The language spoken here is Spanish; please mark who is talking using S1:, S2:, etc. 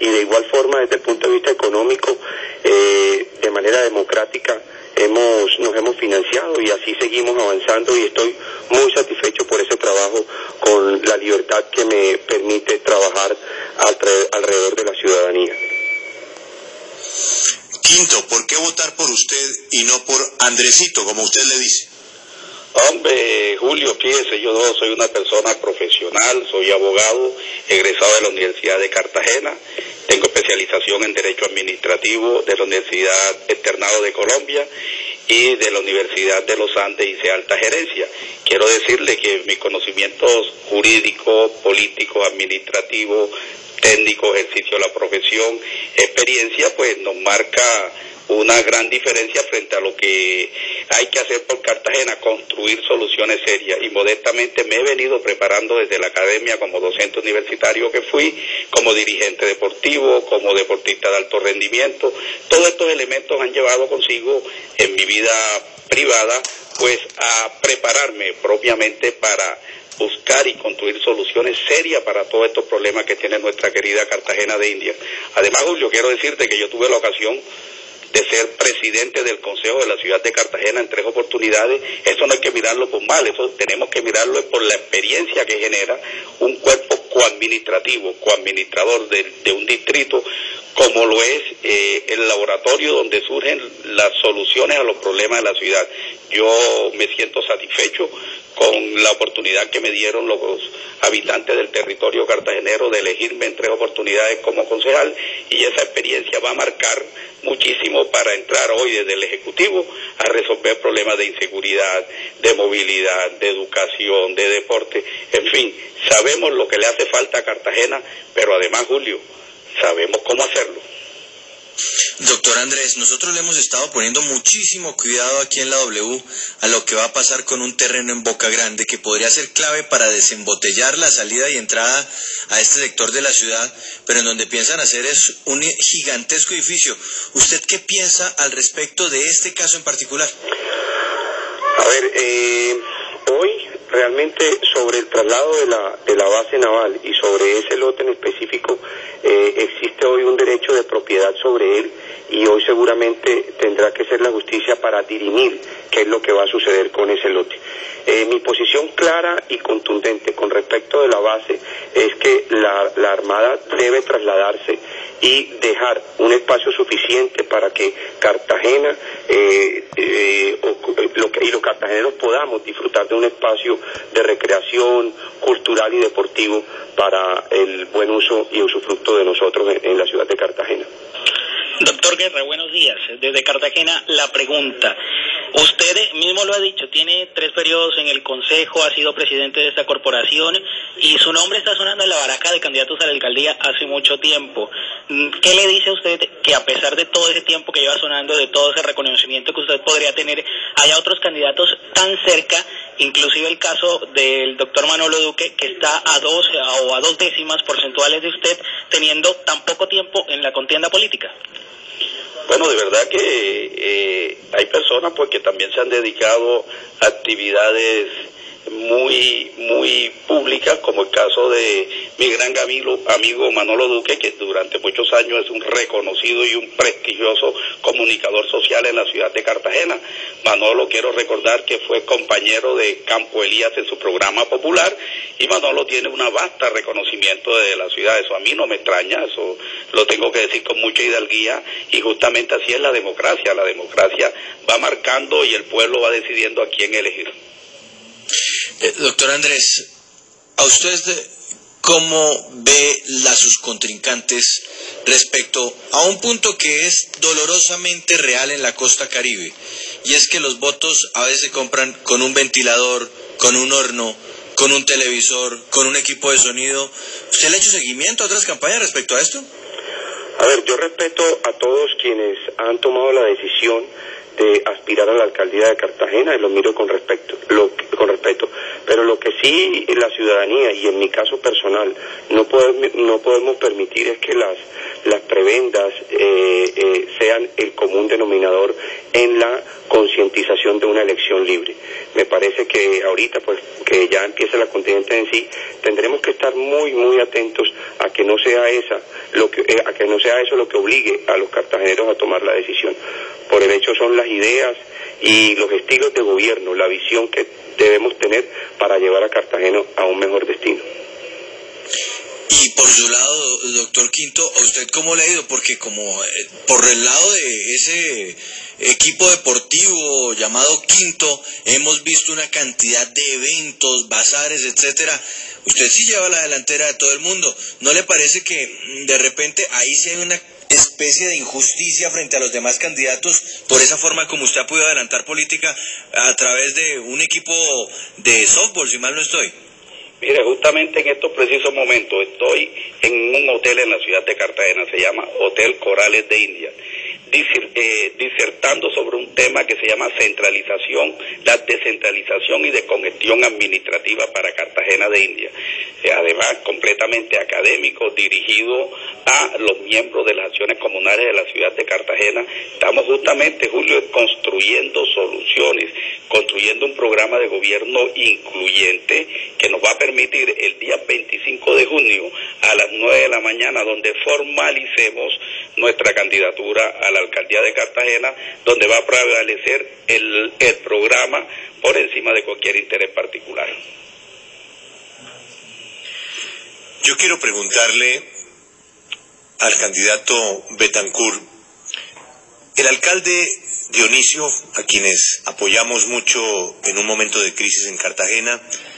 S1: y de igual forma desde el punto de vista económico, eh, de manera democrática, hemos, nos hemos financiado y así seguimos avanzando y estoy muy satisfecho por ese trabajo con la libertad que me permite trabajar alrededor de la ciudadanía.
S2: Quinto, ¿por qué votar por usted y no por Andresito, como usted le dice?
S3: Hombre, Julio, fíjese, yo soy una persona profesional, soy abogado, egresado de la Universidad de Cartagena, tengo especialización en Derecho Administrativo de la Universidad Externado de Colombia y de la Universidad de los Andes hice alta gerencia. Quiero decirle que mis conocimientos jurídicos, políticos, administrativos, técnicos, ejercicio de la profesión, experiencia, pues nos marca una gran diferencia frente a lo que hay que hacer por Cartagena, construir soluciones serias. Y modestamente me he venido preparando desde la academia como docente universitario que fui, como dirigente deportivo, como deportista de alto rendimiento. Todos estos elementos han llevado consigo en mi vida privada pues a prepararme propiamente para buscar y construir soluciones serias para todos estos problemas que tiene nuestra querida Cartagena de India. Además, Julio, quiero decirte que yo tuve la ocasión de ser presidente del Consejo de la Ciudad de Cartagena en tres oportunidades, eso no hay que mirarlo por mal, eso tenemos que mirarlo por la experiencia que genera un cuerpo coadministrativo, coadministrador de, de un distrito, como lo es eh, el laboratorio donde surgen las soluciones a los problemas de la ciudad. Yo me siento satisfecho con la oportunidad que me dieron los habitantes del territorio cartagenero de elegirme en tres oportunidades como concejal y esa experiencia va a marcar muchísimo para entrar hoy desde el Ejecutivo a resolver problemas de inseguridad, de movilidad, de educación, de deporte, en fin, sabemos lo que le hace falta a Cartagena, pero además, Julio, sabemos cómo hacerlo.
S2: Doctor Andrés, nosotros le hemos estado poniendo muchísimo cuidado aquí en la W a lo que va a pasar con un terreno en Boca Grande que podría ser clave para desembotellar la salida y entrada a este sector de la ciudad, pero en donde piensan hacer es un gigantesco edificio. ¿Usted qué piensa al respecto de este caso en particular?
S1: A ver, eh, hoy realmente sobre el traslado de la, de la base naval y sobre ese lote en específico eh, existe hoy un derecho de propiedad sobre él y hoy seguramente tendrá que ser la justicia para dirimir qué es lo que va a suceder con ese lote. Eh, mi posición clara y contundente con respecto de la base es que la, Armada debe trasladarse y dejar un espacio suficiente para que Cartagena eh, eh, y los cartageneros podamos disfrutar de un espacio de recreación cultural y deportivo para el buen uso y usufructo de nosotros en la ciudad de Cartagena.
S4: Doctor Guerra, buenos días. Desde Cartagena, la pregunta. Usted mismo lo ha dicho, tiene tres periodos en el Consejo, ha sido presidente de esta corporación y su nombre está sonando en la baraja de candidatos a la alcaldía hace mucho tiempo. ¿Qué le dice a usted que a pesar de todo ese tiempo que lleva sonando, de todo ese reconocimiento que usted podría tener, haya otros candidatos tan cerca, inclusive el caso del doctor Manolo Duque, que está a dos o a dos décimas porcentuales de usted, teniendo tan poco tiempo en la contienda política?
S3: Bueno, de verdad que eh, hay personas pues que también se han dedicado a actividades muy, muy públicas, como el caso de mi gran amigo, amigo Manolo Duque, que durante muchos años es un reconocido y un prestigioso comunicador social en la ciudad de Cartagena. Manolo, quiero recordar que fue compañero de Campo Elías en su programa popular y Manolo tiene un vasta reconocimiento de la ciudad. Eso a mí no me extraña, eso lo tengo que decir con mucha hidalguía y justamente así es la democracia. La democracia va marcando y el pueblo va decidiendo a quién elegir.
S2: Eh, doctor Andrés, ¿a usted cómo ve a sus contrincantes respecto a un punto que es dolorosamente real en la costa caribe? Y es que los votos a veces se compran con un ventilador, con un horno, con un televisor, con un equipo de sonido. ¿Usted le ha hecho seguimiento a otras campañas respecto a esto?
S1: A ver, yo respeto a todos quienes han tomado la decisión de aspirar a la alcaldía de Cartagena y lo miro con respecto, lo, con respeto. Pero lo que sí la ciudadanía y en mi caso personal no podemos, no podemos permitir es que las, las prebendas eh, sean el común denominador en la concientización de una elección libre. Me parece que ahorita, pues, que ya empieza la contingente en sí, tendremos que estar muy, muy atentos a que no sea esa, lo que, eh, a que no sea eso lo que obligue a los cartageneros a tomar la decisión. Por el hecho son las ideas y los estilos de gobierno, la visión que debemos tener para llevar a Cartagena a un mejor destino.
S2: Y por su lado, doctor Quinto, ¿a usted cómo le ha ido? Porque como eh, por el lado de ese equipo deportivo llamado Quinto, hemos visto una cantidad de eventos, bazares, etcétera. Usted sí lleva la delantera de todo el mundo. ¿No le parece que mm, de repente ahí sí hay una especie de injusticia frente a los demás candidatos por esa forma como usted ha podido adelantar política a través de un equipo de softball, si mal no estoy?
S3: Mire, justamente en estos precisos momentos estoy en un hotel en la ciudad de Cartagena, se llama Hotel Corales de India, eh, disertando sobre un tema que se llama centralización, la descentralización y descongestión administrativa para Cartagena de India. Eh, además, completamente académico, dirigido a los miembros de las acciones comunales de la ciudad de Cartagena. Estamos justamente, Julio, construyendo soluciones, construyendo un programa de gobierno incluyente que nos va a permitir el día 25 de junio a las 9 de la mañana, donde formalicemos nuestra candidatura a la alcaldía de Cartagena, donde va a prevalecer el, el programa por encima de cualquier interés particular.
S5: Yo quiero preguntarle al candidato Betancourt, el alcalde Dionisio, a quienes apoyamos mucho en un momento de crisis en Cartagena,